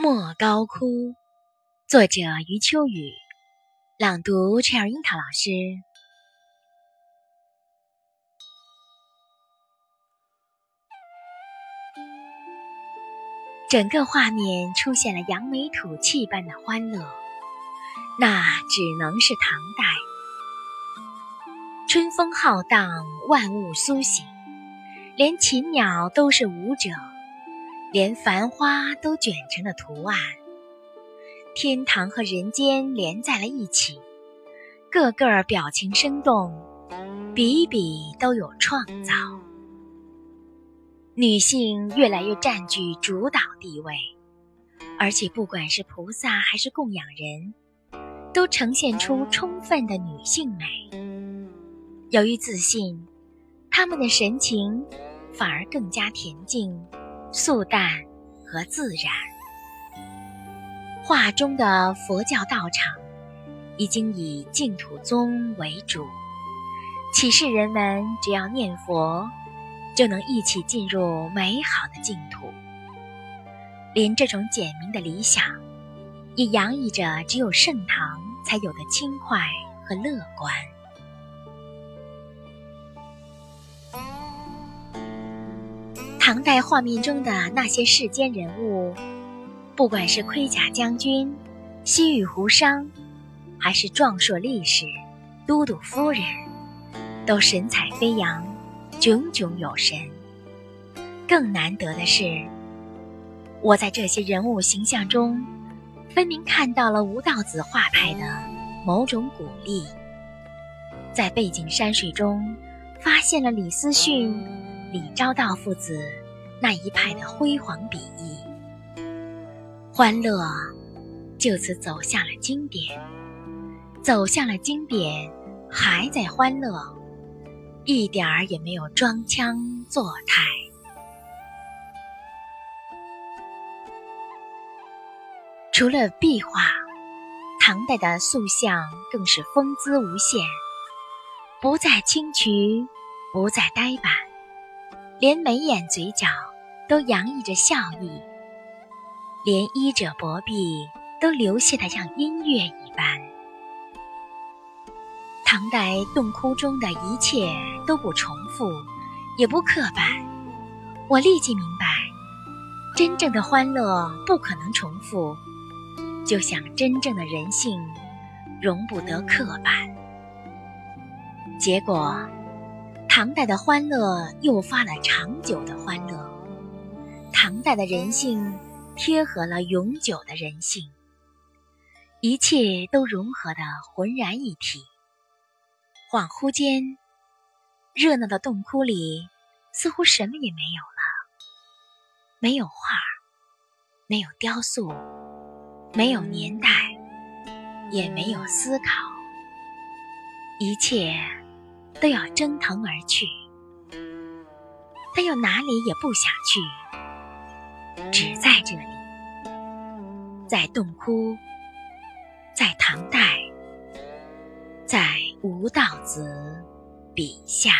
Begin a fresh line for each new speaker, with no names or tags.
莫高窟，作者余秋雨，朗读陈尔樱桃老师。整个画面出现了扬眉吐气般的欢乐，那只能是唐代。春风浩荡，万物苏醒，连禽鸟都是舞者。连繁花都卷成了图案，天堂和人间连在了一起，个个表情生动，笔笔都有创造。女性越来越占据主导地位，而且不管是菩萨还是供养人，都呈现出充分的女性美。由于自信，他们的神情反而更加恬静。素淡和自然。画中的佛教道场已经以净土宗为主，启示人们只要念佛，就能一起进入美好的净土。连这种简明的理想，也洋溢着只有盛唐才有的轻快和乐观。唐代画面中的那些世间人物，不管是盔甲将军、西域胡商，还是壮硕力士、都督夫人，都神采飞扬、炯炯有神。更难得的是，我在这些人物形象中，分明看到了吴道子画派的某种鼓励，在背景山水中，发现了李思训。李昭道父子那一派的辉煌笔意，欢乐就此走向了经典，走向了经典，还在欢乐，一点儿也没有装腔作态。除了壁画，唐代的塑像更是风姿无限，不再清癯，不再呆板。连眉眼嘴角都洋溢着笑意，连衣褶薄壁都流泻得像音乐一般。唐代洞窟中的一切都不重复，也不刻板。我立即明白，真正的欢乐不可能重复，就像真正的人性容不得刻板。结果。唐代的欢乐诱发了长久的欢乐，唐代的人性贴合了永久的人性，一切都融合的浑然一体。恍惚间，热闹的洞窟里似乎什么也没有了，没有画，没有雕塑，没有年代，也没有思考，一切。都要蒸腾而去，他又哪里也不想去，只在这里，在洞窟，在唐代，在吴道子笔下。